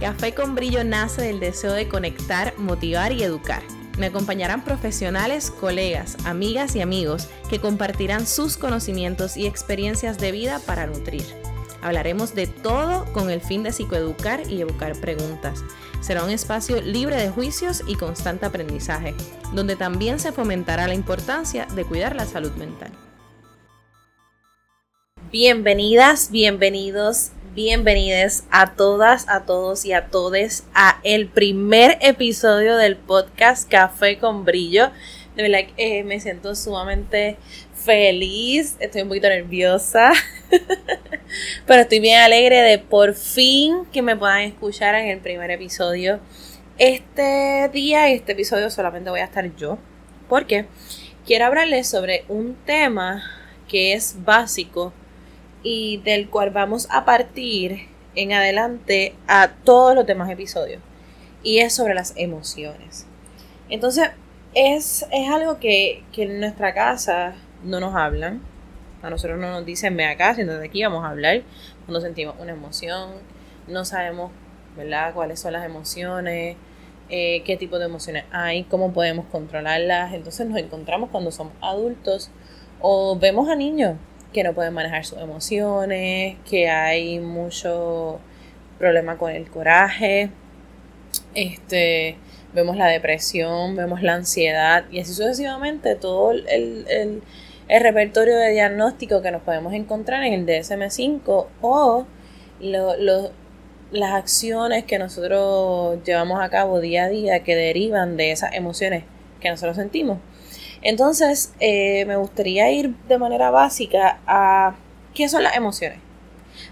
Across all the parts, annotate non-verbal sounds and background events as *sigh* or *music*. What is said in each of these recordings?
Café con Brillo nace del deseo de conectar, motivar y educar. Me acompañarán profesionales, colegas, amigas y amigos que compartirán sus conocimientos y experiencias de vida para nutrir. Hablaremos de todo con el fin de psicoeducar y evocar preguntas. Será un espacio libre de juicios y constante aprendizaje, donde también se fomentará la importancia de cuidar la salud mental. Bienvenidas, bienvenidos bienvenidos a todas, a todos y a todes a el primer episodio del podcast Café con Brillo. De verdad eh, me siento sumamente feliz, estoy un poquito nerviosa, *laughs* pero estoy bien alegre de por fin que me puedan escuchar en el primer episodio. Este día y este episodio solamente voy a estar yo, porque quiero hablarles sobre un tema que es básico y del cual vamos a partir en adelante a todos los demás episodios. Y es sobre las emociones. Entonces, es, algo que, en nuestra casa no nos hablan. A nosotros no nos dicen, ve acá, siéntate aquí, vamos a hablar. Cuando sentimos una emoción, no sabemos, ¿verdad?, cuáles son las emociones, eh, qué tipo de emociones hay, cómo podemos controlarlas. Entonces nos encontramos cuando somos adultos o vemos a niños que no pueden manejar sus emociones, que hay mucho problema con el coraje, este, vemos la depresión, vemos la ansiedad y así sucesivamente todo el, el, repertorio de diagnóstico que nos podemos encontrar en el DSM5 o las acciones que nosotros llevamos a cabo día a día que derivan de esas emociones que nosotros sentimos. Entonces, eh, me gustaría ir de manera básica a qué son las emociones.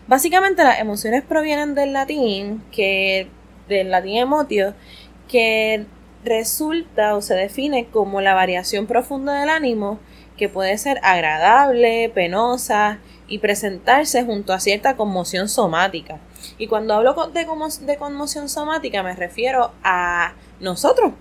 Básicamente las emociones provienen del latín, que del latín emotio, que resulta o se define como la variación profunda del ánimo que puede ser agradable, penosa y presentarse junto a cierta conmoción somática. Y cuando hablo de, de conmoción somática me refiero a nosotros,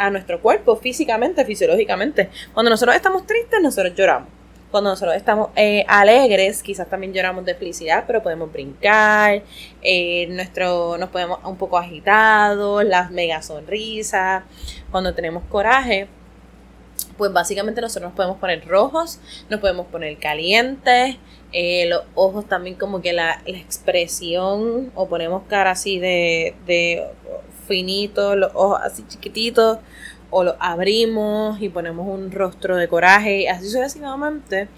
a nuestro cuerpo físicamente, fisiológicamente. Cuando nosotros estamos tristes, nosotros lloramos. Cuando nosotros estamos eh, alegres, quizás también lloramos de felicidad, pero podemos brincar, eh, nuestro, nos podemos un poco agitados, las mega sonrisas. Cuando tenemos coraje, pues básicamente nosotros nos podemos poner rojos, nos podemos poner calientes, eh, los ojos también como que la, expresión, o ponemos cara así de, de finitos, los ojos así chiquititos, o los abrimos y ponemos un rostro de coraje, así sucesivamente,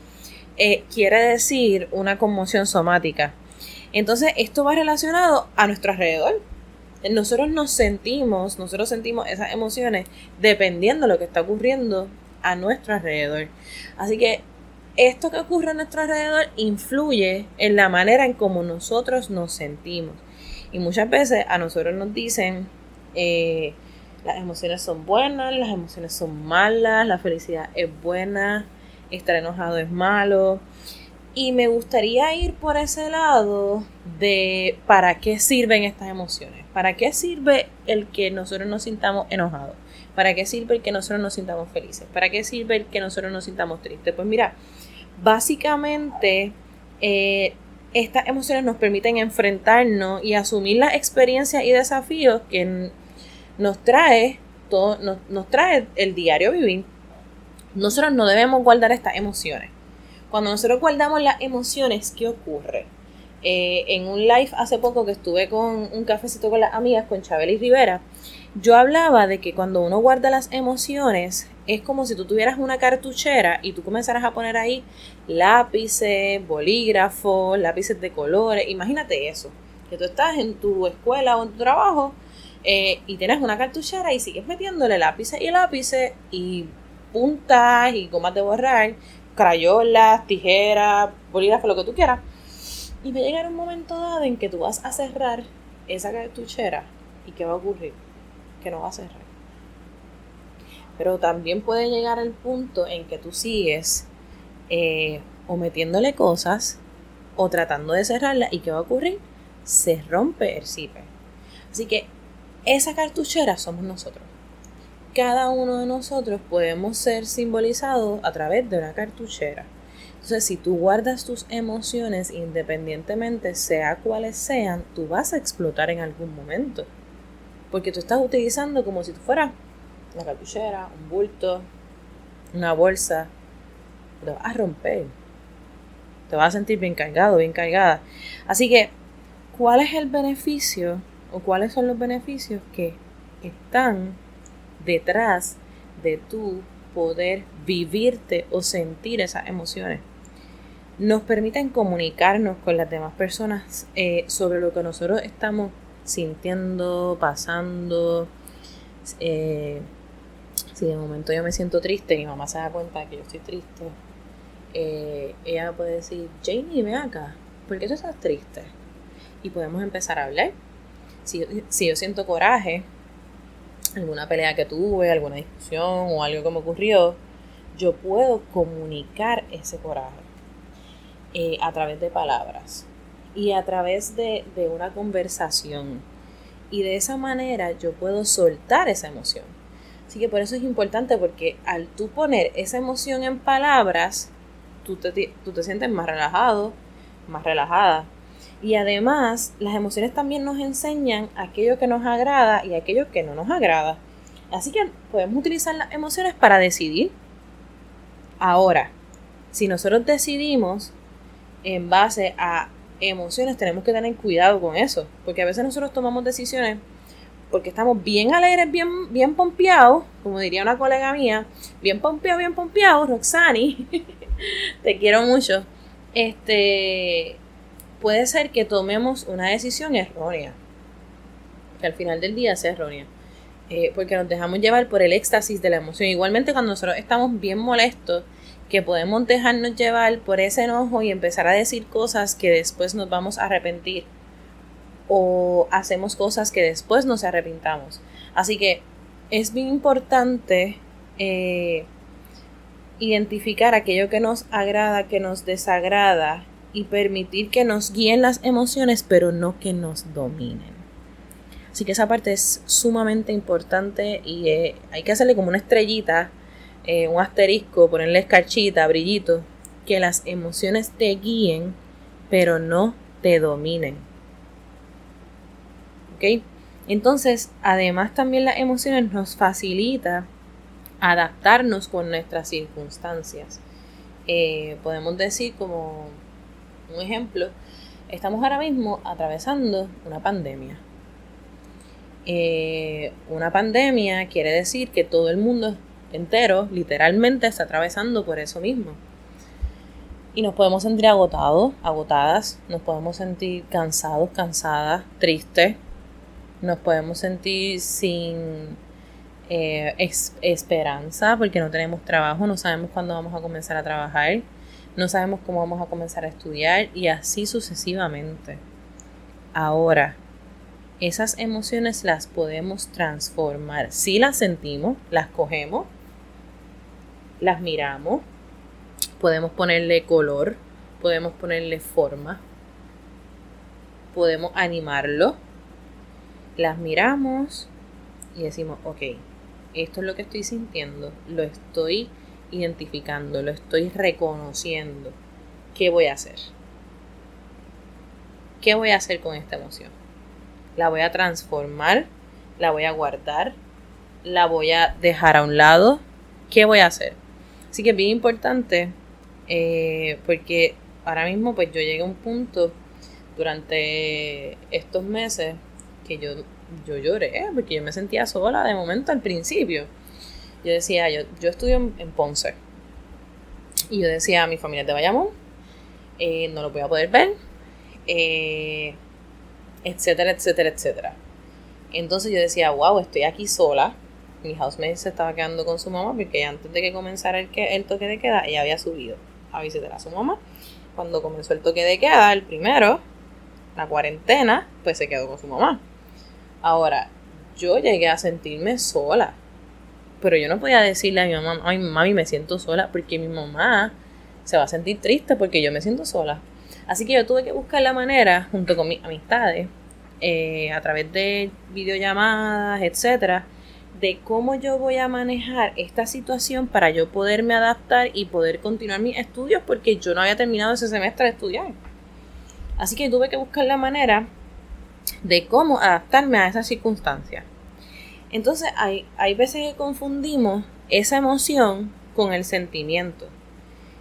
eh, quiere decir una conmoción somática. Entonces, esto va relacionado a nuestro alrededor. Nosotros nos sentimos, nosotros sentimos esas emociones dependiendo de lo que está ocurriendo a nuestro alrededor. Así que esto que ocurre a nuestro alrededor influye en la manera en cómo nosotros nos sentimos. Y muchas veces a nosotros nos dicen, eh, las emociones son buenas, las emociones son malas, la felicidad es buena, estar enojado es malo. Y me gustaría ir por ese lado de para qué sirven estas emociones, para qué sirve el que nosotros nos sintamos enojados, para qué sirve el que nosotros nos sintamos felices, para qué sirve el que nosotros nos sintamos tristes. Pues mira, básicamente eh, estas emociones nos permiten enfrentarnos y asumir las experiencias y desafíos que nos trae todo, nos, trae el diario vivir. Nosotros no debemos guardar estas emociones. Cuando nosotros guardamos las emociones, ¿qué ocurre? Eh, en un live hace poco que estuve con un cafecito con las amigas, con Chabel y Rivera, yo hablaba de que cuando uno guarda las emociones, es como si tú tuvieras una cartuchera y tú comenzaras a poner ahí lápices, bolígrafos, lápices de colores. Imagínate eso, que tú estás en tu escuela o en tu trabajo eh, y tienes una cartuchera y sigues metiéndole lápices y lápices y puntas y gomas de borrar, crayolas, tijeras, bolígrafos, lo que tú quieras. Y va a llegar un momento dado en que tú vas a cerrar esa cartuchera y ¿qué va a ocurrir? Que no va a cerrar. Pero también puede llegar el punto en que tú sigues eh, o metiéndole cosas o tratando de cerrarla y ¿qué va a ocurrir? Se rompe el zipper. Así que esa cartuchera somos nosotros. Cada uno de nosotros podemos ser simbolizados a través de una cartuchera. Entonces, si tú guardas tus emociones independientemente, sea cuales sean, tú vas a explotar en algún momento. Porque tú estás utilizando como si tú fueras una cartuchera, un bulto, una bolsa. Te vas a romper. Te vas a sentir bien cargado, bien cargada. Así que, ¿cuál es el beneficio o cuáles son los beneficios que están detrás de tu poder vivirte o sentir esas emociones? nos permiten comunicarnos con las demás personas eh, sobre lo que nosotros estamos sintiendo, pasando. Eh, si de momento yo me siento triste, mi mamá se da cuenta que yo estoy triste, eh, ella puede decir, Jamie, ven acá, ¿por qué tú estás triste? Y podemos empezar a hablar. Si, si yo siento coraje, alguna pelea que tuve, alguna discusión o algo que me ocurrió, yo puedo comunicar ese coraje eh, a través de palabras y a través de, una conversación. Y de esa manera yo puedo soltar esa emoción. Así que por eso es importante porque al tú poner esa emoción en palabras, tú te, tú te sientes más relajado, más relajada. Y además, las emociones también nos enseñan aquello que nos agrada y aquello que no nos agrada. Así que podemos utilizar las emociones para decidir. Ahora, si nosotros decidimos en base a emociones, tenemos que tener cuidado con eso, porque a veces nosotros tomamos decisiones porque estamos bien alegres, bien, bien pompeados, como diría una colega mía, bien pompeado, bien pompeado, Roxani, *laughs* te quiero mucho. Este puede ser que tomemos una decisión errónea, que al final del día sea errónea. Eh, porque nos dejamos llevar por el éxtasis de la emoción. Igualmente cuando nosotros estamos bien molestos, que podemos dejarnos llevar por ese enojo y empezar a decir cosas que después nos vamos a arrepentir o hacemos cosas que después nos arrepintamos. Así que es bien importante eh, identificar aquello que nos agrada, que nos desagrada y permitir que nos guíen las emociones, pero no que nos dominen. Así que esa parte es sumamente importante y eh, hay que hacerle como una estrellita eh, un asterisco, ponerle escarchita, brillito, que las emociones te guíen, pero no te dominen. ¿Ok? Entonces, además también las emociones nos facilita adaptarnos con nuestras circunstancias. Eh, podemos decir como un ejemplo, estamos ahora mismo atravesando una pandemia. Eh, una pandemia quiere decir que todo el mundo entero, literalmente, está atravesando por eso mismo. Y nos podemos sentir agotados, agotadas, nos podemos sentir cansados, cansadas, tristes, nos podemos sentir sin eh, esperanza porque no tenemos trabajo, no sabemos cuándo vamos a comenzar a trabajar, no sabemos cómo vamos a comenzar a estudiar y así sucesivamente. Ahora, esas emociones las podemos transformar. Si las sentimos, las cogemos, las miramos, podemos ponerle color, podemos ponerle forma, podemos animarlo, las miramos y decimos, ok, esto es lo que estoy sintiendo, lo estoy identificando, lo estoy reconociendo. ¿Qué voy a hacer? ¿Qué voy a hacer con esta emoción? La voy a transformar, la voy a guardar, la voy a dejar a un lado. ¿Qué voy a hacer? Así que es bien importante eh, porque ahora mismo pues yo llegué a un punto durante estos meses que yo, yo lloré porque yo me sentía sola de momento al principio. Yo decía, yo, yo estudio en, Ponce y yo decía, mi familia de Bayamón, eh, no lo voy a poder ver, eh, etcétera, etcétera, etcétera. Entonces yo decía, wow, estoy aquí sola, mi housemate se estaba quedando con su mamá porque antes de que comenzara el, que, el toque de queda, ella había subido a visitar a su mamá. Cuando comenzó el toque de queda, el primero, la cuarentena, pues se quedó con su mamá. Ahora, yo llegué a sentirme sola. Pero yo no podía decirle a mi mamá, ay mami, me siento sola, porque mi mamá se va a sentir triste porque yo me siento sola. Así que yo tuve que buscar la manera, junto con mis amistades, eh, a través de videollamadas, etcétera, de cómo yo voy a manejar esta situación para yo poderme adaptar y poder continuar mis estudios porque yo no había terminado ese semestre de estudiar. Así que tuve que buscar la manera de cómo adaptarme a esa circunstancia. Entonces hay, hay veces que confundimos esa emoción con el sentimiento.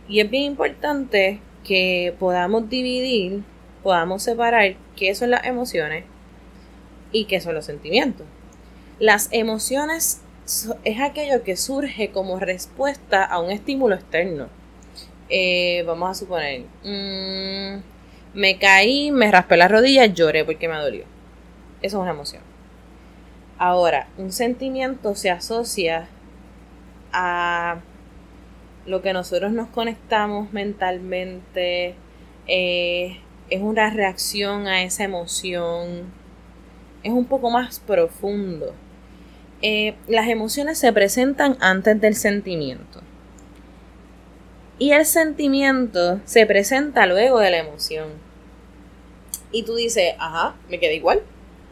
Y es bien importante que podamos dividir, podamos separar qué son las emociones y qué son los sentimientos. Las emociones es aquello que surge como respuesta a un estímulo externo. Eh, vamos a suponer, mm, me caí, me raspé la rodilla, lloré porque me dolió. Eso es una emoción. Ahora, un sentimiento se asocia a lo que nosotros nos conectamos mentalmente, eh, es una reacción a esa emoción, es un poco más profundo. Eh, las emociones se presentan antes del sentimiento. Y el sentimiento se presenta luego de la emoción. Y tú dices, ajá, me queda igual.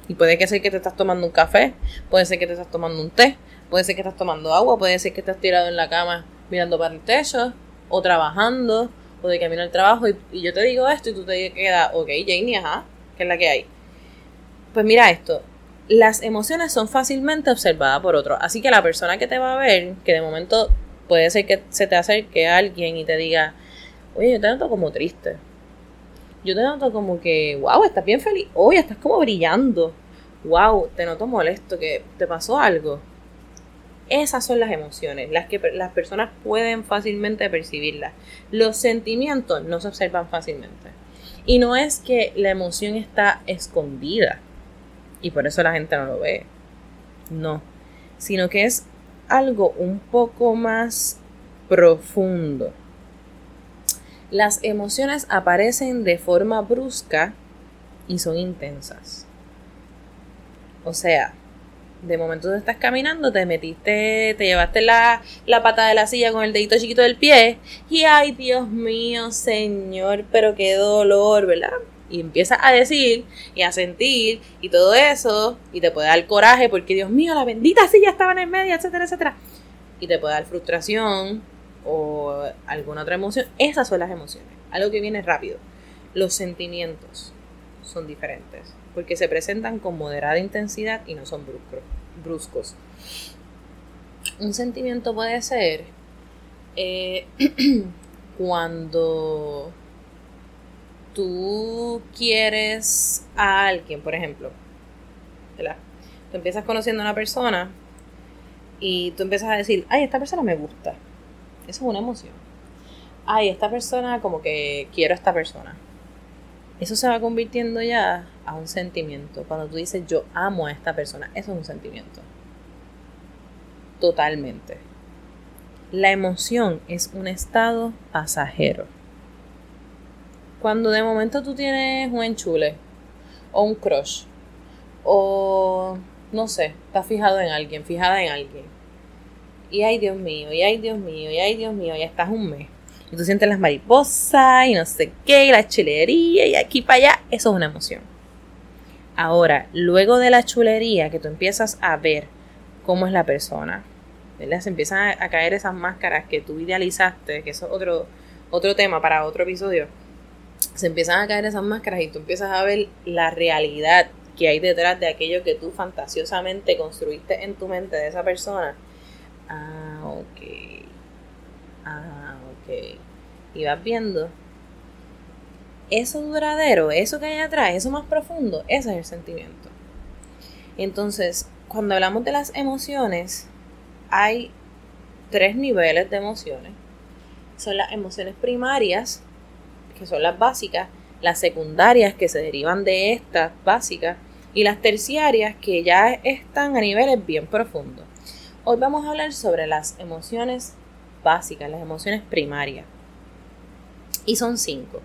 Y puede que sea que te estás tomando un café, puede ser que te estás tomando un té, puede ser que estás tomando agua, puede ser que estás tirado en la cama mirando para el techo, o trabajando, o de camino al trabajo. Y, yo te digo esto y tú te quedas, ok, Janie, ajá, ¿qué es la que hay? Pues mira esto, las emociones son fácilmente observadas por otros. Así que la persona que te va a ver, que de momento puede ser que se te acerque a alguien y te diga, oye, yo te noto como triste. Yo te noto como que, wow, estás bien feliz. Oye, estás como brillando. Wow, te noto molesto, que te pasó algo. Esas son las emociones, las que las personas pueden fácilmente percibirlas. Los sentimientos no se observan fácilmente. Y no es que la emoción está escondida y por eso la gente no lo ve. No, sino que es algo un poco más profundo. Las emociones aparecen de forma brusca y son intensas. O sea, de momento tú estás caminando, te metiste, te llevaste la, la pata de la silla con el dedito chiquito del pie y ay Dios mío, señor, pero qué dolor, ¿verdad? y empiezas a decir y a sentir y todo eso y te puede dar coraje porque Dios mío, la bendita silla estaba en el medio, etcétera, etcétera. Y te puede dar frustración o alguna otra emoción. Esas son las emociones, algo que viene rápido. Los sentimientos son diferentes porque se presentan con moderada intensidad y no son bruscos. Un sentimiento puede ser eh, *clears throat* cuando tú quieres a alguien, por ejemplo. Tú empiezas conociendo a una persona y tú empiezas a decir, ay, esta persona me gusta. Eso es una emoción. Ay, esta persona como que quiero a esta persona. Eso se va convirtiendo ya a un sentimiento. Cuando tú dices yo amo a esta persona, eso es un sentimiento. Totalmente. La emoción es un estado pasajero cuando de momento tú tienes un enchule o un crush o no sé, estás fijado en alguien, fijada en alguien. Y ay Dios mío, y ay Dios mío, y ay Dios mío, ya estás un mes. Y tú sientes las mariposas y no sé qué, y la chulería y aquí para allá. Eso es una emoción. Ahora, luego de la chulería, que tú empiezas a ver cómo es la persona, ¿verdad? Se empiezan a, caer esas máscaras que tú idealizaste, que eso es otro, otro tema para otro episodio se empiezan a caer esas máscaras y tú empiezas a ver la realidad que hay detrás de aquello que tú fantasiosamente construiste en tu mente de esa persona. Ah, ok. Ah, ok. Y vas viendo. Eso duradero, eso que hay atrás, eso más profundo, ese es el sentimiento. Entonces, cuando hablamos de las emociones, hay tres niveles de emociones. Son las emociones primarias, que son las básicas, las secundarias que se derivan de estas básicas y las terciarias que ya están a niveles bien profundos. Hoy vamos a hablar sobre las emociones básicas, las emociones primarias. Y son cinco.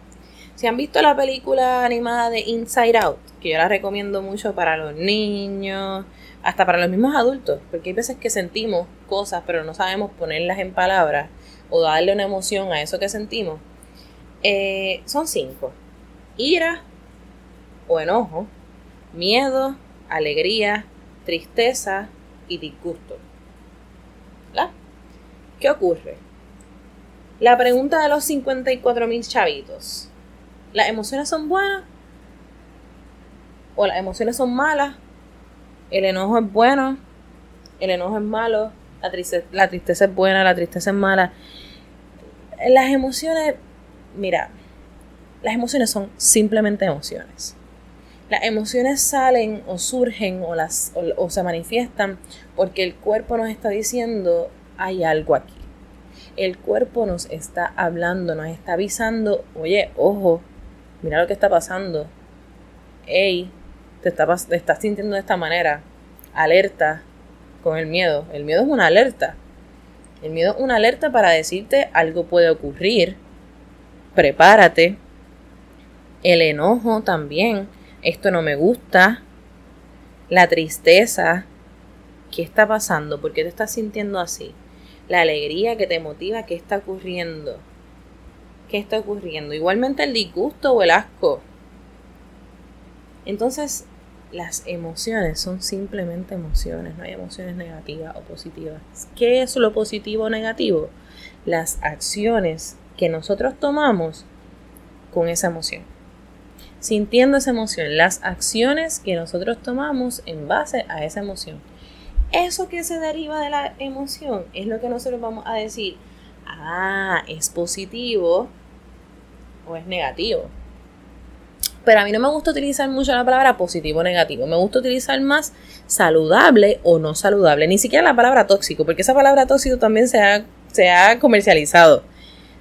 Si han visto la película animada de Inside Out, que yo la recomiendo mucho para los niños, hasta para los mismos adultos, porque hay veces que sentimos cosas pero no sabemos ponerlas en palabras o darle una emoción a eso que sentimos. Eh, son cinco. Ira o enojo, miedo, alegría, tristeza y disgusto. ¿Qué ocurre? La pregunta de los 54 mil chavitos. ¿Las emociones son buenas? ¿O las emociones son malas? ¿El enojo es bueno? ¿El enojo es malo? La tristeza, la tristeza es buena, la tristeza es mala. Las emociones, mira, las emociones son simplemente emociones. Las emociones salen o surgen o, las, o, se manifiestan porque el cuerpo nos está diciendo hay algo aquí. El cuerpo nos está hablando, nos está avisando, oye, ojo, mira lo que está pasando. Ey, te, te estás sintiendo de esta manera. Alerta con el miedo. El miedo es una alerta. El miedo es una alerta para decirte algo puede ocurrir. Prepárate. El enojo también esto no me gusta, la tristeza, ¿qué está pasando? ¿Por qué te estás sintiendo así? La alegría que te motiva, ¿qué está ocurriendo? ¿Qué está ocurriendo? Igualmente el disgusto o el asco. Entonces, las emociones son simplemente emociones, no hay emociones negativas o positivas. ¿Qué es lo positivo o negativo? Las acciones que nosotros tomamos con esa emoción sintiendo esa emoción, las acciones que nosotros tomamos en base a esa emoción. Eso que se deriva de la emoción es lo que nosotros vamos a decir, ah, es positivo o es negativo. Pero a mí no me gusta utilizar mucho la palabra positivo o negativo. Me gusta utilizar más saludable o no saludable. Ni siquiera la palabra tóxico, porque esa palabra tóxico también se ha, se ha comercializado.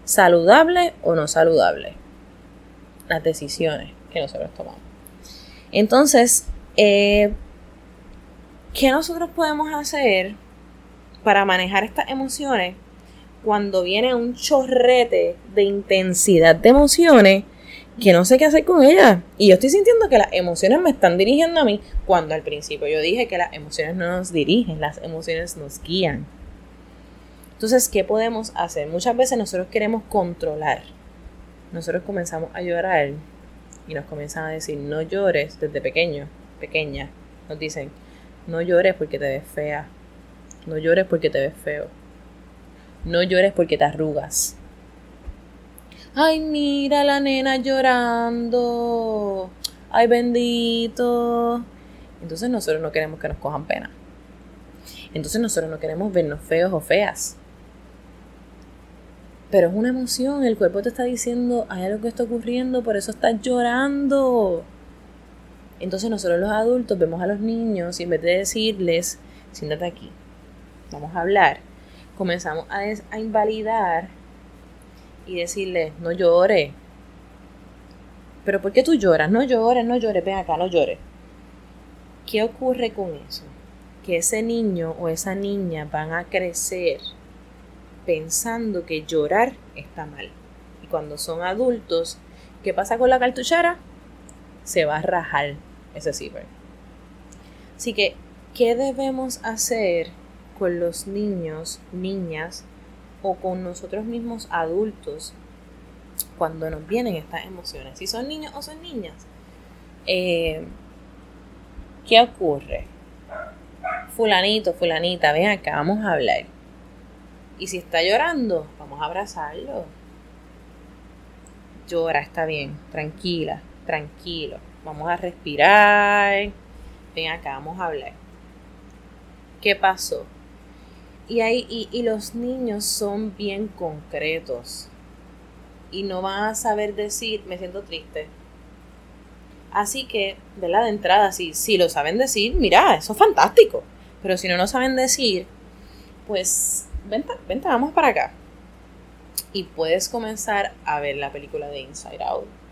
Saludable o no saludable. Las decisiones que nosotros tomamos. Entonces, eh, ¿qué nosotros podemos hacer para manejar estas emociones cuando viene un chorrete de intensidad de emociones que no sé qué hacer con ellas? Y yo estoy sintiendo que las emociones me están dirigiendo a mí cuando al principio yo dije que las emociones no nos dirigen, las emociones nos guían. Entonces, ¿qué podemos hacer? Muchas veces nosotros queremos controlar. Nosotros comenzamos a llorar y nos comienzan a decir no llores desde pequeño, pequeña. Nos dicen no llores porque te ves fea, no llores porque te ves feo, no llores porque te arrugas. Ay, mira la nena llorando. Ay, bendito. Entonces nosotros no queremos que nos cojan pena. Entonces nosotros no queremos vernos feos o feas. Pero es una emoción, el cuerpo te está diciendo, hay algo que está ocurriendo, por eso estás llorando. Entonces nosotros los adultos vemos a los niños y en vez de decirles, siéntate aquí, vamos a hablar, comenzamos a, invalidar y decirles, no llores. Pero ¿por qué tú lloras? No llores, no llores, ven acá, no llores. ¿Qué ocurre con eso? Que ese niño o esa niña van a crecer pensando que llorar está mal. Y cuando son adultos, ¿qué pasa con la cartuchera? Se va a rajar ese zipper. Así que, ¿qué debemos hacer con los niños, niñas o con nosotros mismos adultos cuando nos vienen estas emociones? Si son niños o son niñas. Eh, ¿Qué ocurre? Fulanito, fulanita, ven acá, vamos a hablar. Y si está llorando, vamos a abrazarlo. Llora, está bien, tranquila, tranquilo. Vamos a respirar. Ven acá, vamos a hablar. ¿Qué pasó? Y, y, los niños son bien concretos. Y no van a saber decir, me siento triste. Así que, ¿verdad? De entrada, si, si lo saben decir, mira, eso es fantástico. Pero si no lo saben decir, pues vente, vente, vamos para acá. Y puedes comenzar a ver la película de Inside Out.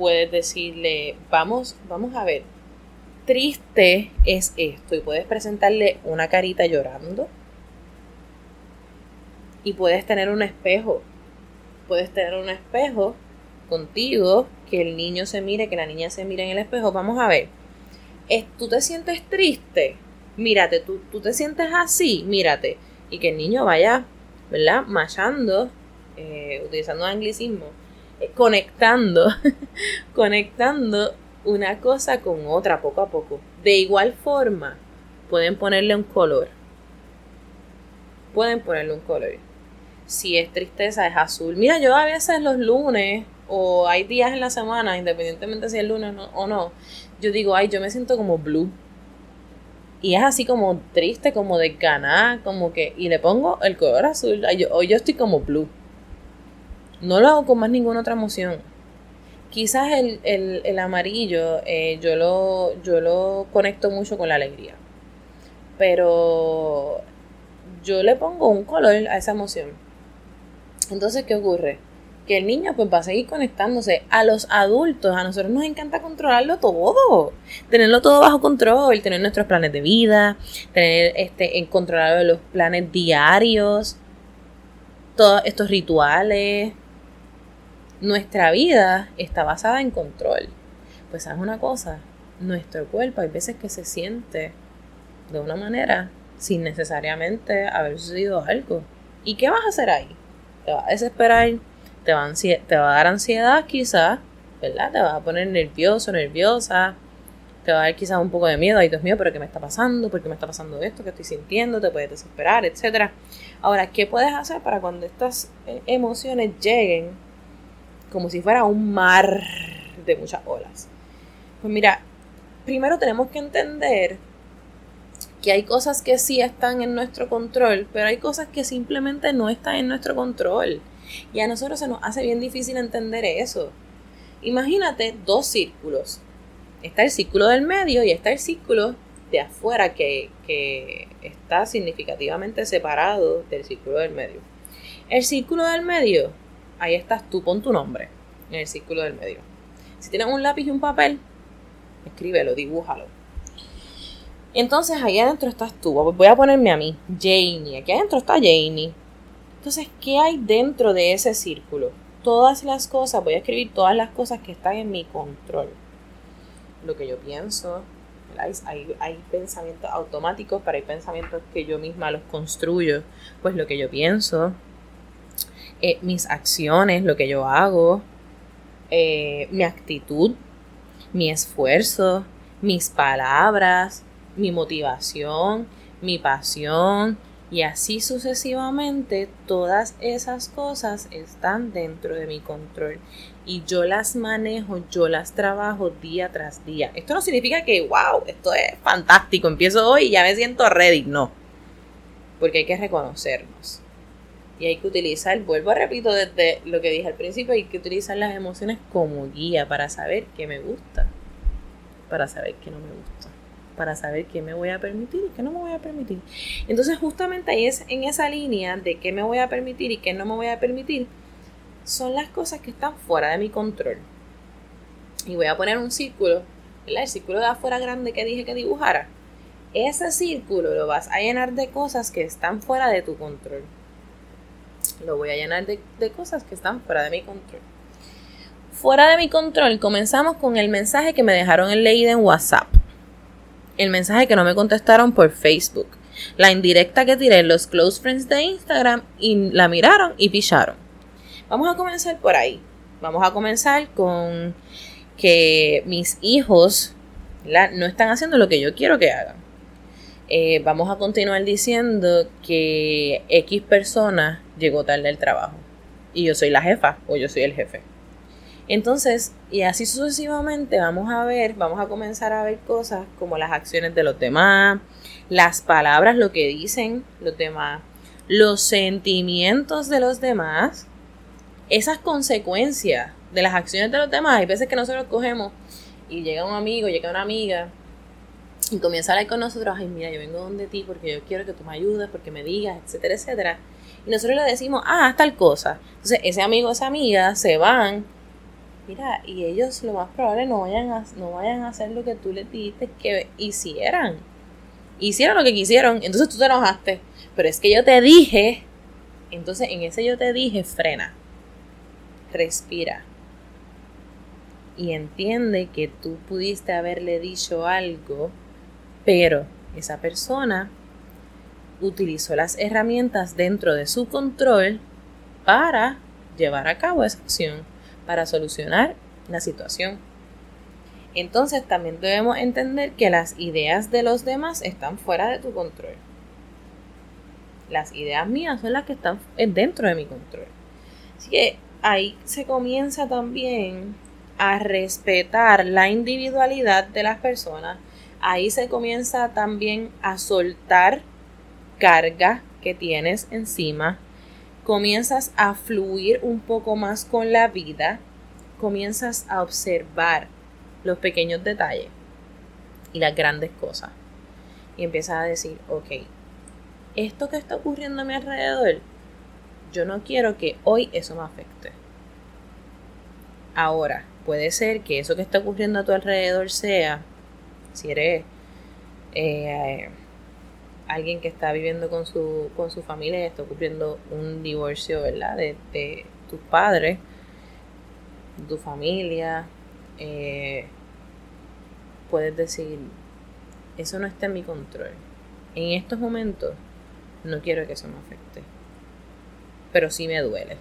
Puedes decirle, vamos, vamos a ver, triste es esto. Y puedes presentarle una carita llorando. Y puedes tener un espejo. Puedes tener un espejo contigo, que el niño se mire, que la niña se mire en el espejo. Vamos a ver. ¿Tú te sientes triste? Mírate, tú, tú te sientes así, mírate y que el niño vaya, ¿verdad? Machando, eh, utilizando anglicismo, conectando, *laughs* conectando una cosa con otra poco a poco. De igual forma, pueden ponerle un color. Pueden ponerle un color. Si es tristeza, es azul. Mira, yo a veces los lunes o hay días en la semana, independientemente si es lunes o no, yo digo, ay, yo me siento como blue. Y es así como triste, como de ganar, como que. Y le pongo el color azul. Hoy yo, estoy como blue. No lo hago con más ninguna otra emoción. Quizás el, amarillo eh, yo, lo, yo lo conecto mucho con la alegría. Pero yo le pongo un color a esa emoción. Entonces, ¿qué ocurre? que el niño pues va a seguir conectándose. A los adultos, a nosotros nos encanta controlarlo todo, tenerlo todo bajo control, tener nuestros planes de vida, tener este, en controlado los planes diarios, todos estos rituales. Nuestra vida está basada en control. Pues sabes una cosa, nuestro cuerpo hay veces que se siente de una manera sin necesariamente haber sucedido algo. ¿Y qué vas a hacer ahí? ¿Te vas a desesperar? te va, te va a dar ansiedad quizás, ¿verdad? Te va a poner nervioso, nerviosa, te va a dar quizás un poco de miedo, ay Dios mío, pero ¿qué me está pasando? ¿Por qué me está pasando esto? ¿Qué estoy sintiendo? Te puedes desesperar, etcétera. Ahora, ¿qué puedes hacer para cuando estas eh, emociones lleguen como si fuera un mar de muchas olas? Pues mira, primero tenemos que entender que hay cosas que sí están en nuestro control, pero hay cosas que simplemente no están en nuestro control. Y a nosotros se nos hace bien difícil entender eso. Imagínate dos círculos. Está el círculo del medio y está el círculo de afuera que, está significativamente separado del círculo del medio. El círculo del medio, ahí estás tú, pon tu nombre en el círculo del medio. Si tienes un lápiz y un papel, escríbelo, dibújalo. Entonces ahí adentro estás tú. Voy a ponerme a mí, Janie. Aquí adentro está Janie. Entonces, ¿qué hay dentro de ese círculo? Todas las cosas, voy a escribir todas las cosas que están en mi control. Lo que yo pienso, hay, hay, pensamientos automáticos, pero hay pensamientos que yo misma los construyo. Pues lo que yo pienso, eh, mis acciones, lo que yo hago, eh, mi actitud, mi esfuerzo, mis palabras, mi motivación, mi pasión, y así sucesivamente, todas esas cosas están dentro de mi control. Y yo las manejo, yo las trabajo día tras día. Esto no significa que, wow, esto es fantástico, empiezo hoy y ya me siento ready. No. Porque hay que reconocernos. Y hay que utilizar, vuelvo a repito desde lo que dije al principio, hay que utilizar las emociones como guía para saber qué me gusta, para saber qué no me gusta para saber qué me voy a permitir y qué no me voy a permitir. Entonces justamente ahí es en esa línea de qué me voy a permitir y qué no me voy a permitir, son las cosas que están fuera de mi control. Y voy a poner un círculo, el círculo de afuera grande que dije que dibujara. Ese círculo lo vas a llenar de cosas que están fuera de tu control. Lo voy a llenar de, cosas que están fuera de mi control. Fuera de mi control, comenzamos con el mensaje que me dejaron en leída en WhatsApp el mensaje que no me contestaron por Facebook, la indirecta que tiré en los close friends de Instagram y la miraron y picharon. Vamos a comenzar por ahí. Vamos a comenzar con que mis hijos no están haciendo lo que yo quiero que hagan. Eh, vamos a continuar diciendo que X persona llegó tarde al trabajo y yo soy la jefa o yo soy el jefe. Entonces, y así sucesivamente vamos a ver, vamos a comenzar a ver cosas como las acciones de los demás, las palabras, lo que dicen los demás, los sentimientos de los demás, esas consecuencias de las acciones de los demás. Hay veces que nosotros cogemos y llega un amigo, llega una amiga y comienza a hablar con nosotros, ay, mira, yo vengo donde ti porque yo quiero que tú me ayudes, porque me digas, etcétera, etcétera. Y nosotros le decimos, ah, tal cosa. Entonces, ese amigo, esa amiga se van Mira, y ellos lo más probable no vayan a, no vayan a hacer lo que tú les dijiste que hicieran. Hicieron lo que quisieron, entonces tú te enojaste. Pero es que yo te dije, entonces en ese yo te dije, frena, respira. Y entiende que tú pudiste haberle dicho algo, pero esa persona utilizó las herramientas dentro de su control para llevar a cabo esa acción para solucionar la situación. Entonces también debemos entender que las ideas de los demás están fuera de tu control. Las ideas mías son las que están dentro de mi control. Así que ahí se comienza también a respetar la individualidad de las personas. Ahí se comienza también a soltar carga que tienes encima. Comienzas a fluir un poco más con la vida. Comienzas a observar los pequeños detalles y las grandes cosas. Y empiezas a decir, ok, esto que está ocurriendo a mi alrededor, yo no quiero que hoy eso me afecte. Ahora, puede ser que eso que está ocurriendo a tu alrededor sea, si eres eh, alguien que está viviendo con su, con su familia y está ocurriendo un divorcio, ¿verdad? De, tus padres, tu familia, eh, puedes decir, eso no está en mi control. En estos momentos no quiero que eso me afecte. Pero sí me duele.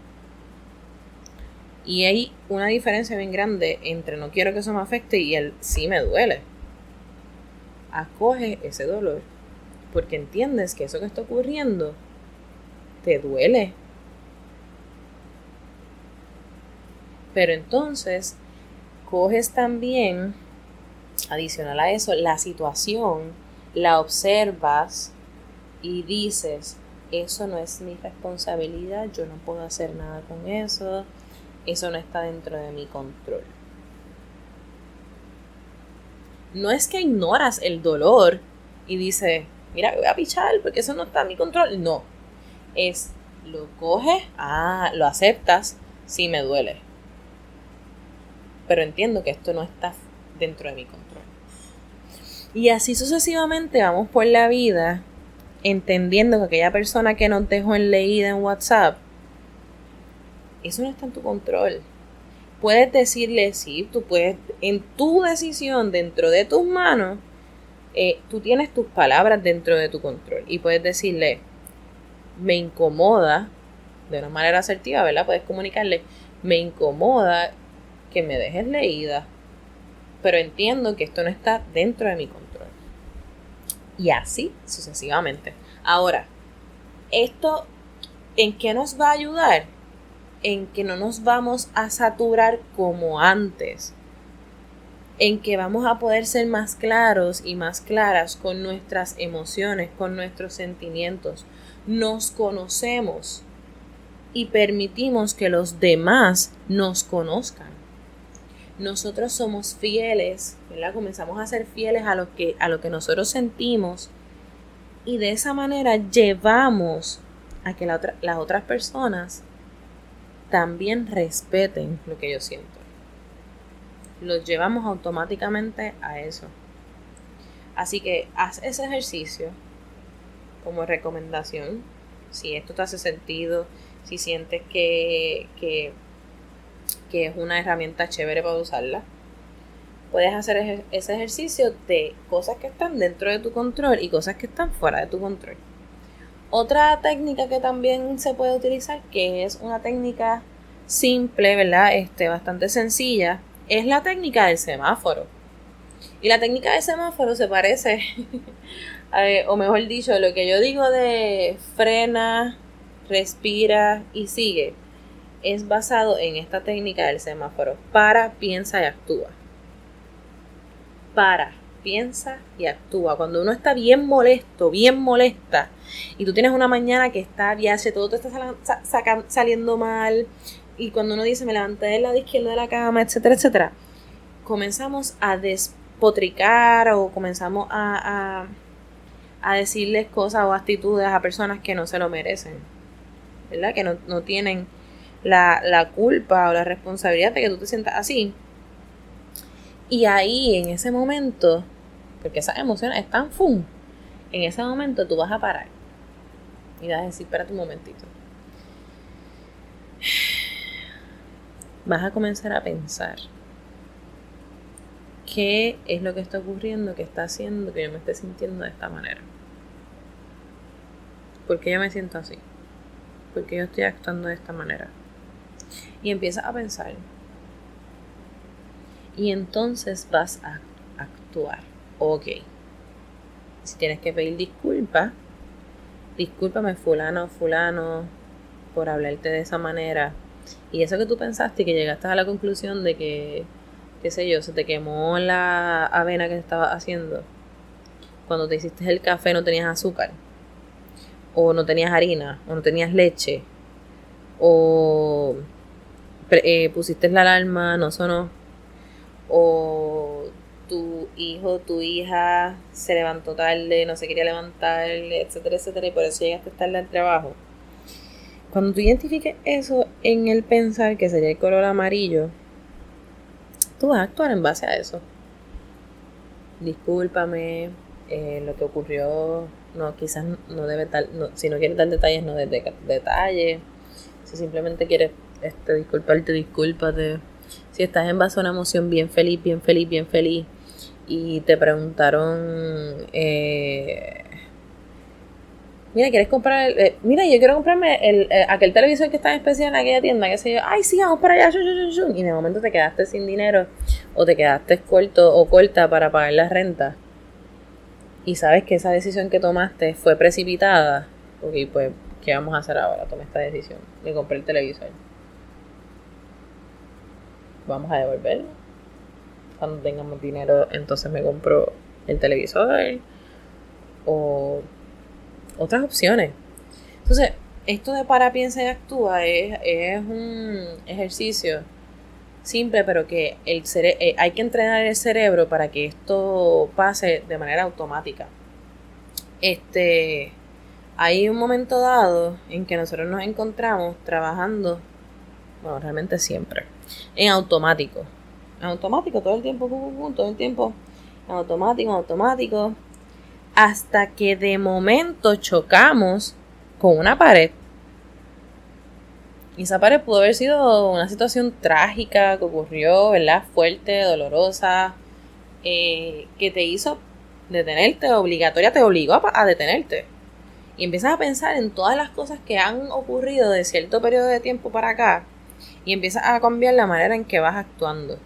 Y hay una diferencia bien grande entre no quiero que eso me afecte y el sí me duele. Acoge ese dolor. Porque entiendes que eso que está ocurriendo te duele. Pero entonces coges también, adicional a eso, la situación, la observas y dices, eso no es mi responsabilidad, yo no puedo hacer nada con eso, eso no está dentro de mi control. No es que ignoras el dolor y dices, mira, voy a pichar porque eso no está en mi control. No, es lo coges, ah, lo aceptas, sí me duele pero entiendo que esto no está dentro de mi control. Y así sucesivamente vamos por la vida entendiendo que aquella persona que nos dejó en leída en WhatsApp, eso no está en tu control. Puedes decirle, sí, tú puedes, en tu decisión, dentro de tus manos, eh, tú tienes tus palabras dentro de tu control. Y puedes decirle, me incomoda, de una manera asertiva, ¿verdad? Puedes comunicarle, me incomoda que me dejes leída, pero entiendo que esto no está dentro de mi control. Y así sucesivamente. Ahora, esto, ¿en qué nos va a ayudar? En que no nos vamos a saturar como antes. En que vamos a poder ser más claros y más claras con nuestras emociones, con nuestros sentimientos. Nos conocemos y permitimos que los demás nos conozcan nosotros somos fieles, ¿verdad? Comenzamos a ser fieles a lo que, a lo que nosotros sentimos y de esa manera llevamos a que las otras personas también respeten lo que yo siento. Los llevamos automáticamente a eso. Así que haz ese ejercicio como recomendación. Si esto te hace sentido, si sientes que, que que es una herramienta chévere para usarla. Puedes hacer ese ejercicio de cosas que están dentro de tu control y cosas que están fuera de tu control. Otra técnica que también se puede utilizar, que es una técnica simple, ¿verdad? Este, bastante sencilla, es la técnica del semáforo. Y la técnica del semáforo se parece, *laughs* o mejor dicho, lo que yo digo de frena, respira y sigue es basado en esta técnica del semáforo. Para, piensa y actúa. Para, piensa y actúa. Cuando uno está bien molesto, bien molesta, y tú tienes una mañana que está viaje, todo te está saliendo mal, y cuando uno dice me levanté del lado izquierdo de la cama, etcétera, etcétera, comenzamos a despotricar o comenzamos a, a, decirles cosas o actitudes a personas que no se lo merecen, ¿verdad? Que no, no tienen la, culpa o la responsabilidad de que tú te sientas así. Y ahí, en ese momento, porque esas emociones están fum, en ese momento tú vas a parar y vas a decir, espérate un momentito. Vas a comenzar a pensar qué es lo que está ocurriendo, qué está haciendo que yo me esté sintiendo de esta manera. ¿Por qué yo me siento así? ¿Por qué yo estoy actuando de esta manera? y empiezas a pensar. y entonces vas a actuar. Ok. Si tienes que pedir disculpas, discúlpame fulano, fulano, por hablarte de esa manera. Y eso que tú pensaste y que llegaste a la conclusión de que, qué sé yo, se te quemó la avena que estabas haciendo. Cuando te hiciste el café no tenías azúcar. O no tenías harina. O no tenías leche. O eh, pusiste la alarma, no sonó. O tu hijo, tu hija se levantó tarde, no se quería levantar, etcétera, etcétera, y por eso llegaste tarde al trabajo. Cuando tú identifiques eso en el pensar que sería el color amarillo, tú vas a actuar en base a eso. Discúlpame, eh, lo que ocurrió, no, quizás no debe tal, no, si no quieres dar detalles, no de, detalles. Si simplemente quieres este, disculparte, discúlpate. Si estás en base a una emoción bien feliz, bien feliz, bien feliz, y te preguntaron, eh, mira, ¿quieres comprar? El, eh, mira, yo quiero comprarme el, eh, aquel televisor que está en especial en aquella tienda, que sé yo, ay, sí, vamos para allá, y de momento te quedaste sin dinero o te quedaste corto o corta para pagar la renta y sabes que esa decisión que tomaste fue precipitada, ok, pues, ¿qué vamos a hacer ahora? Tomé esta decisión de comprar el televisor. Vamos a devolverlo cuando tengamos dinero, entonces me compro el televisor o otras opciones. Entonces, esto de para, piensa y actúa es, es un ejercicio simple, pero que el eh, hay que entrenar el cerebro para que esto pase de manera automática. Este, hay un momento dado en que nosotros nos encontramos trabajando, bueno, realmente siempre, en automático en automático todo el tiempo, todo el tiempo, en automático, en automático, hasta que de momento chocamos con una pared. Y esa pared pudo haber sido una situación trágica que ocurrió, ¿verdad? Fuerte, dolorosa, eh, que te hizo detenerte, obligatoria, te obligó a, a detenerte. Y empiezas a pensar en todas las cosas que han ocurrido de cierto periodo de tiempo para acá y empiezas a cambiar la manera en que vas actuando.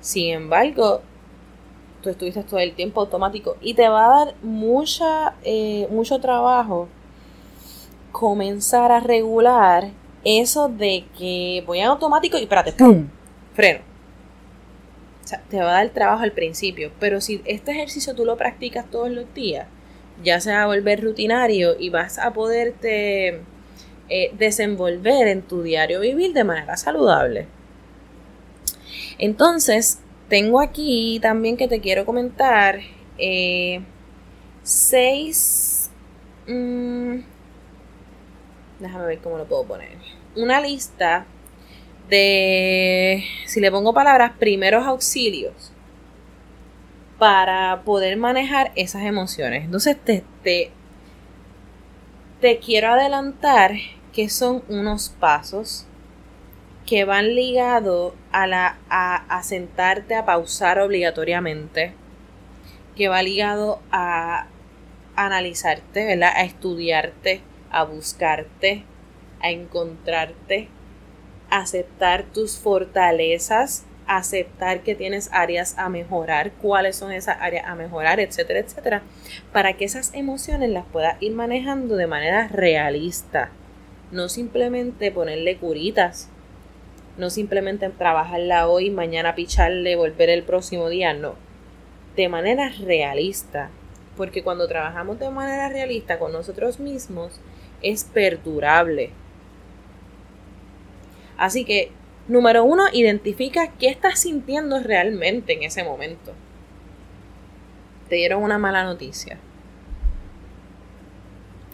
Sin embargo, tú estuviste todo el tiempo automático y te va a dar mucha, eh, mucho trabajo comenzar a regular eso de que voy en automático y espérate, ¡pum! Freno. O sea, te va a dar trabajo al principio, pero si este ejercicio tú lo practicas todos los días, ya se va a volver rutinario y vas a poderte eh, desenvolver en tu diario vivir de manera saludable. Entonces, tengo aquí también que te quiero comentar eh, seis... Mm, déjame ver cómo lo puedo poner. Una lista de, si le pongo palabras, primeros auxilios para poder manejar esas emociones. Entonces te, te, te quiero adelantar que son unos pasos que van ligados a, la, a, sentarte a pausar obligatoriamente, que va ligado a analizarte, ¿verdad? A estudiarte, a buscarte, a encontrarte, aceptar tus fortalezas, aceptar que tienes áreas a mejorar, cuáles son esas áreas a mejorar, etcétera, etcétera, para que esas emociones las puedas ir manejando de manera realista, no simplemente ponerle curitas no simplemente trabajarla hoy, mañana picharle, volver el próximo día, no. De manera realista. Porque cuando trabajamos de manera realista con nosotros mismos, es perdurable. Así que, número uno, identifica qué estás sintiendo realmente en ese momento. Te dieron una mala noticia.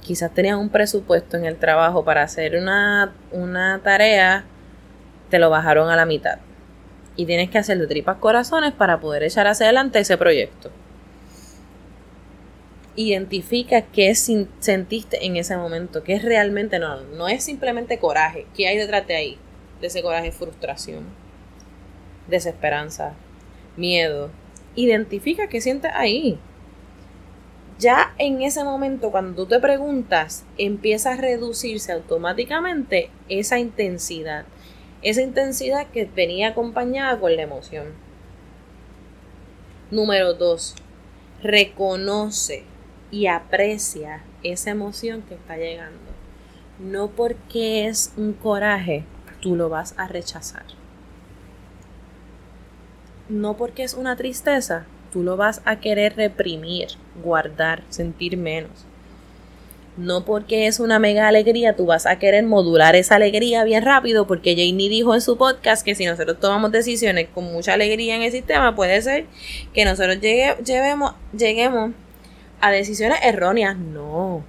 Quizás tenías un presupuesto en el trabajo para hacer una, una tarea te lo bajaron a la mitad. Y tienes que hacer de tripas corazones para poder echar hacia adelante ese proyecto. Identifica qué sentiste en ese momento, qué es realmente, no, no es simplemente coraje, qué hay detrás de ahí, de ese coraje, frustración, desesperanza, miedo. Identifica qué sientes ahí. Ya en ese momento, cuando tú te preguntas, empieza a reducirse automáticamente esa intensidad esa intensidad que venía acompañada con la emoción. Número dos, reconoce y aprecia esa emoción que está llegando. No porque es un coraje, tú lo vas a rechazar. No porque es una tristeza, tú lo vas a querer reprimir, guardar, sentir menos. No porque es una mega alegría, tú vas a querer modular esa alegría bien rápido, porque Janie dijo en su podcast que si nosotros tomamos decisiones con mucha alegría en el sistema, puede ser que nosotros lleguemos, lleguemos a decisiones erróneas. No,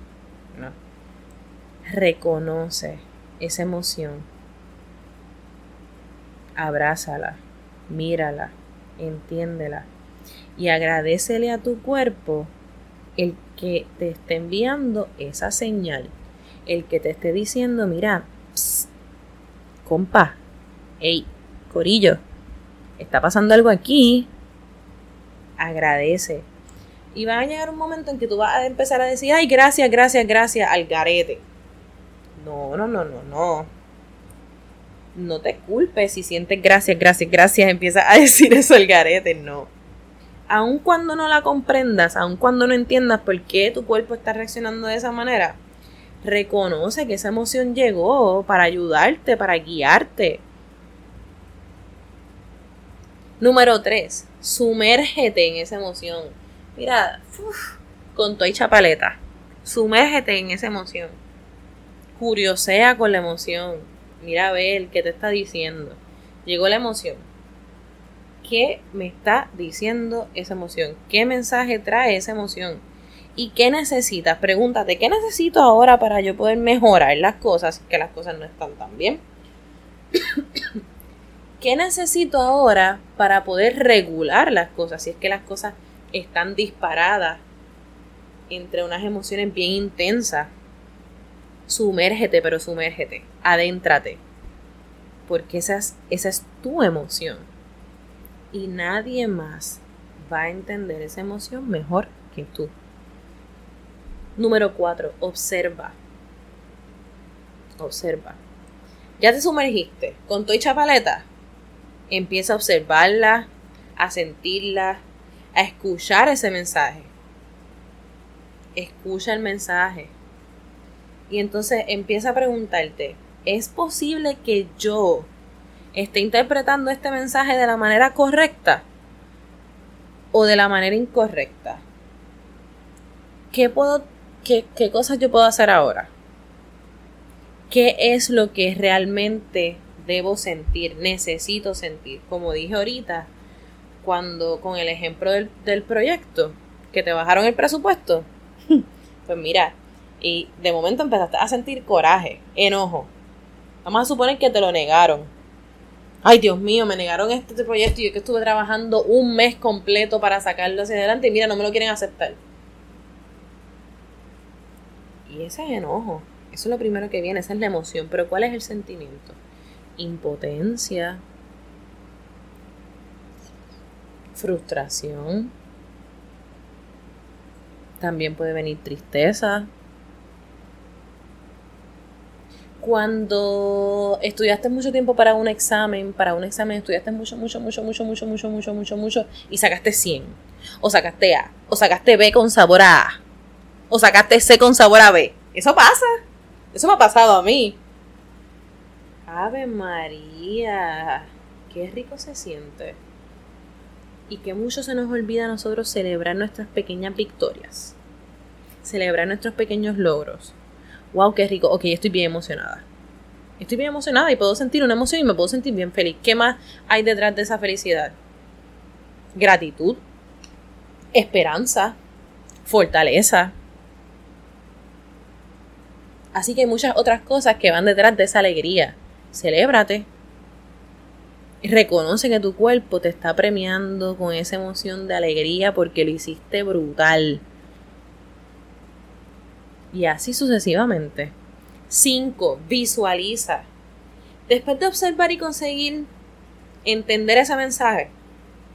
no. Reconoce esa emoción. Abrázala, mírala, entiéndela y agradecele a tu cuerpo el que te esté enviando esa señal, el que te esté diciendo, mira, compa, hey, corillo, está pasando algo aquí, agradece. Y va a llegar un momento en que tú vas a empezar a decir, ay, gracias, gracias, gracias al garete. No, no, no, no, no. No te culpes si sientes gracias, gracias, gracias, empieza a *laughs* decir eso al garete, no aun cuando no la comprendas, aun cuando no entiendas por qué tu cuerpo está reaccionando de esa manera, reconoce que esa emoción llegó para ayudarte, para guiarte. Número 3. Sumérgete en esa emoción. Mira, con tu chapaleta. Sumérgete en esa emoción. Curiosea con la emoción. Mira a ver qué te está diciendo. Llegó la emoción qué me está diciendo esa emoción, qué mensaje trae esa emoción y qué necesitas. Pregúntate, ¿qué necesito ahora para yo poder mejorar las cosas, que las cosas no están tan bien? *coughs* ¿Qué necesito ahora para poder regular las cosas? Si es que las cosas están disparadas entre unas emociones bien intensas. Sumérgete, pero sumérgete, adéntrate. Porque esa esa es tu emoción y nadie más va a entender esa emoción mejor que tú. Número 4. Observa. Observa. Ya te sumergiste con y chapaleta. Empieza a observarla, a sentirla, a escuchar ese mensaje. Escucha el mensaje. Y entonces empieza a preguntarte, ¿es posible que yo esté interpretando este mensaje de la manera correcta o de la manera incorrecta. ¿Qué, puedo, qué, qué cosas yo puedo hacer ahora? ¿Qué es lo que realmente debo sentir, necesito sentir? Como dije ahorita, cuando con el ejemplo del, del proyecto, que te bajaron el presupuesto, *laughs* pues mira, y de momento empezaste a sentir coraje, enojo. Vamos a suponer que te lo negaron ay Dios mío, me negaron este proyecto y yo que estuve trabajando un mes completo para sacarlo hacia adelante y mira, no me lo quieren aceptar. Y ese es enojo, eso es lo primero que viene, esa es la emoción, pero ¿cuál es el sentimiento? Impotencia, frustración, también puede venir tristeza, cuando estudiaste mucho tiempo para un examen, para un examen estudiaste mucho, mucho, mucho, mucho, mucho, mucho, mucho, mucho, mucho, y sacaste 100, o sacaste A, o sacaste B con sabor a A, o sacaste C con sabor a B. Eso pasa. Eso me ha pasado a mí. Ave María, qué rico se siente. Y que mucho se nos olvida a nosotros celebrar nuestras pequeñas victorias. Celebrar nuestros pequeños logros wow, qué rico, ok, estoy bien emocionada. Estoy bien emocionada y puedo sentir una emoción y me puedo sentir bien feliz. ¿Qué más hay detrás de esa felicidad? Gratitud, esperanza, fortaleza. Así que hay muchas otras cosas que van detrás de esa alegría. Celébrate. Reconoce que tu cuerpo te está premiando con esa emoción de alegría porque lo hiciste brutal. Y así sucesivamente. 5. Visualiza. Después de observar y conseguir entender ese mensaje,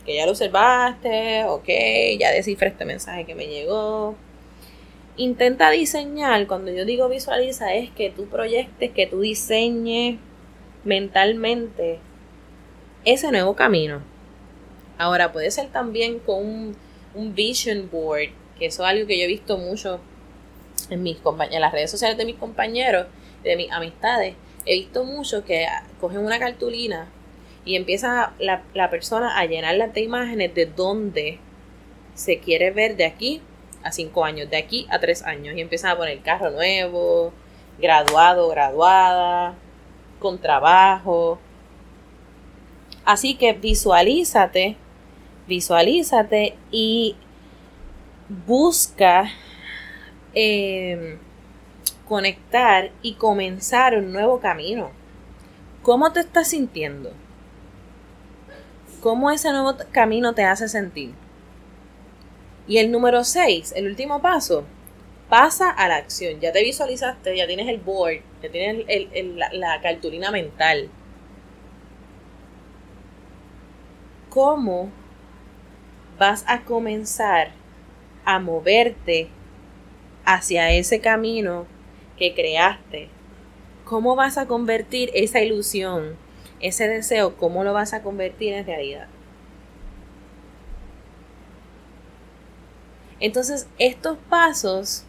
que ya lo observaste, ok, ya descifré este mensaje que me llegó. Intenta diseñar, cuando yo digo visualiza, es que tú proyectes, que tú diseñes mentalmente ese nuevo camino. Ahora puede ser también con un, un vision board, que eso es algo que yo he visto mucho en, mis en las redes sociales de mis compañeros, de mis amistades. He visto mucho que cogen una cartulina y empieza la, la persona a llenarla de imágenes de dónde se quiere ver de aquí a cinco años, de aquí a tres años. Y empiezan a poner carro nuevo, graduado, graduada, con trabajo. Así que visualízate, visualízate y busca em, conectar y comenzar un nuevo camino. ¿Cómo te estás sintiendo? ¿Cómo ese nuevo camino te hace sentir? Y el número 6, el último paso, pasa a la acción. Ya te visualizaste, ya tienes el board, ya tienes la, cartulina mental. ¿Cómo vas a comenzar a moverte hacia ese camino que creaste? ¿Cómo vas a convertir esa ilusión, ese deseo, cómo lo vas a convertir en realidad? Entonces, estos pasos,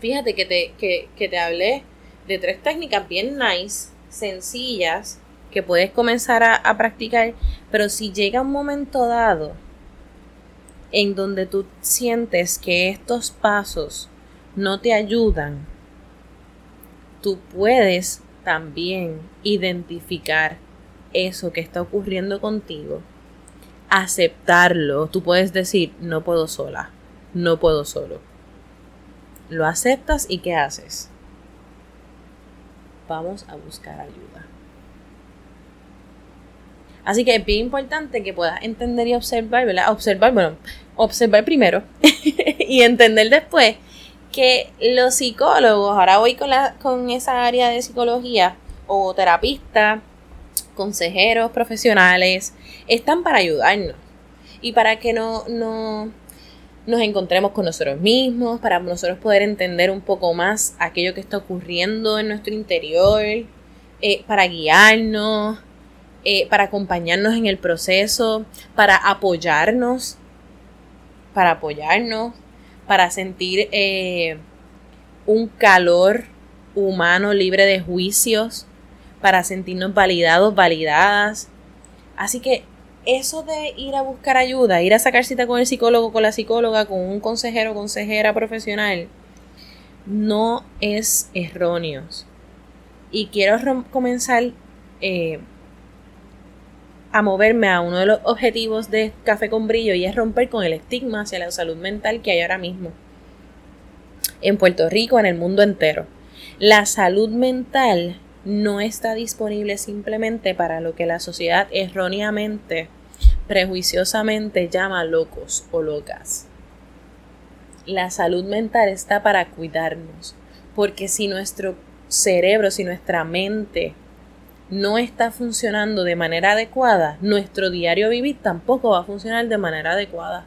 fíjate que te, que, te hablé de tres técnicas bien nice, sencillas, que puedes comenzar a, a, practicar, pero si llega un momento dado en donde tú sientes que estos pasos no te ayudan, tú puedes también identificar eso que está ocurriendo contigo aceptarlo. Tú puedes decir, no puedo sola, no puedo solo. Lo aceptas y ¿qué haces? Vamos a buscar ayuda. Así que es bien importante que puedas entender y observar, ¿verdad? Observar, bueno, observar primero *laughs* y entender después que los psicólogos, ahora voy con, la, con esa área de psicología o terapista, consejeros profesionales, están para ayudarnos y para que no, no nos encontremos con nosotros mismos, para nosotros poder entender un poco más aquello que está ocurriendo en nuestro interior, eh, para guiarnos, eh, para acompañarnos en el proceso, para apoyarnos, para apoyarnos, para sentir eh, un calor humano libre de juicios, para sentirnos validados, validadas. Así que eso de ir a buscar ayuda, ir a sacar cita con el psicólogo, con la psicóloga, con un consejero, consejera profesional, no es erróneo. Y quiero comenzar eh, a moverme a uno de los objetivos de Café con Brillo y es romper con el estigma hacia la salud mental que hay ahora mismo en Puerto Rico, en el mundo entero. La salud mental no está disponible simplemente para lo que la sociedad erróneamente, prejuiciosamente llama locos o locas. La salud mental está para cuidarnos, porque si nuestro cerebro, si nuestra mente no está funcionando de manera adecuada, nuestro diario vivir tampoco va a funcionar de manera adecuada.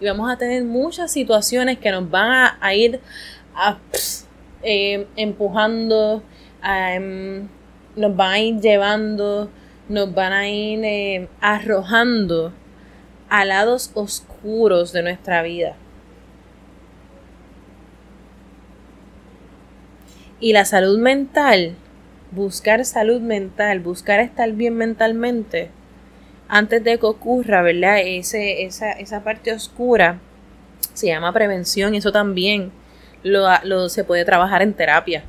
Y vamos a tener muchas situaciones que nos van a, ir eh, empujando, Em, nos van a ir llevando, nos van a ir eh, arrojando a lados oscuros de nuestra vida. Y la salud mental, buscar salud mental, buscar estar bien mentalmente, antes de que ocurra, ¿verdad? Ese, esa, esa parte oscura se llama prevención y eso también lo, lo se puede trabajar en terapia.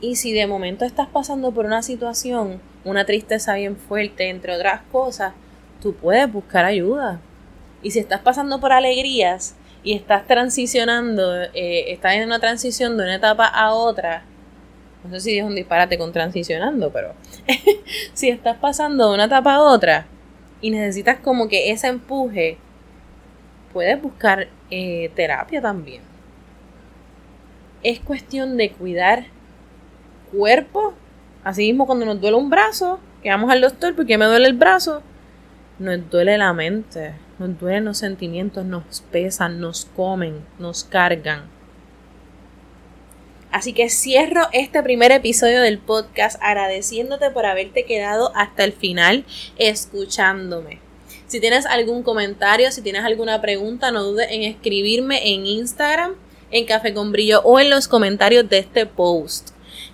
Y si de momento estás pasando por una situación, una tristeza bien fuerte, entre otras cosas, tú puedes buscar ayuda. Y si estás pasando por alegrías y estás transicionando, eh, estás en una transición de una etapa a otra, no sé si es un disparate con transicionando, pero *laughs* si estás pasando de una etapa a otra y necesitas como que ese empuje, puedes buscar eh, terapia también. Es cuestión de cuidar cuerpo, así mismo cuando nos duele un brazo, que vamos al doctor porque me duele el brazo, nos duele la mente, nos duelen los sentimientos, nos pesan, nos comen, nos cargan. Así que cierro este primer episodio del podcast agradeciéndote por haberte quedado hasta el final escuchándome. Si tienes algún comentario, si tienes alguna pregunta, no dudes en escribirme en Instagram, en Café con Brillo o en los comentarios de este post.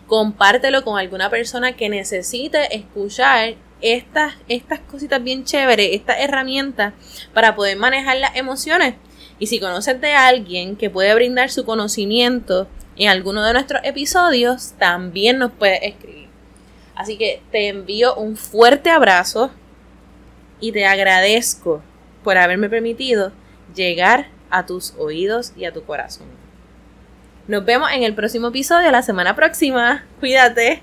Compártelo con alguna persona que necesite escuchar estas, estas cositas bien chéveres, estas herramientas para poder manejar las emociones. Y si conoces de alguien que puede brindar su conocimiento en alguno de nuestros episodios, también nos puedes escribir. Así que te envío un fuerte abrazo y te agradezco por haberme permitido llegar a tus oídos y a tu corazón. Nos vemos en el próximo episodio la semana próxima. Cuídate.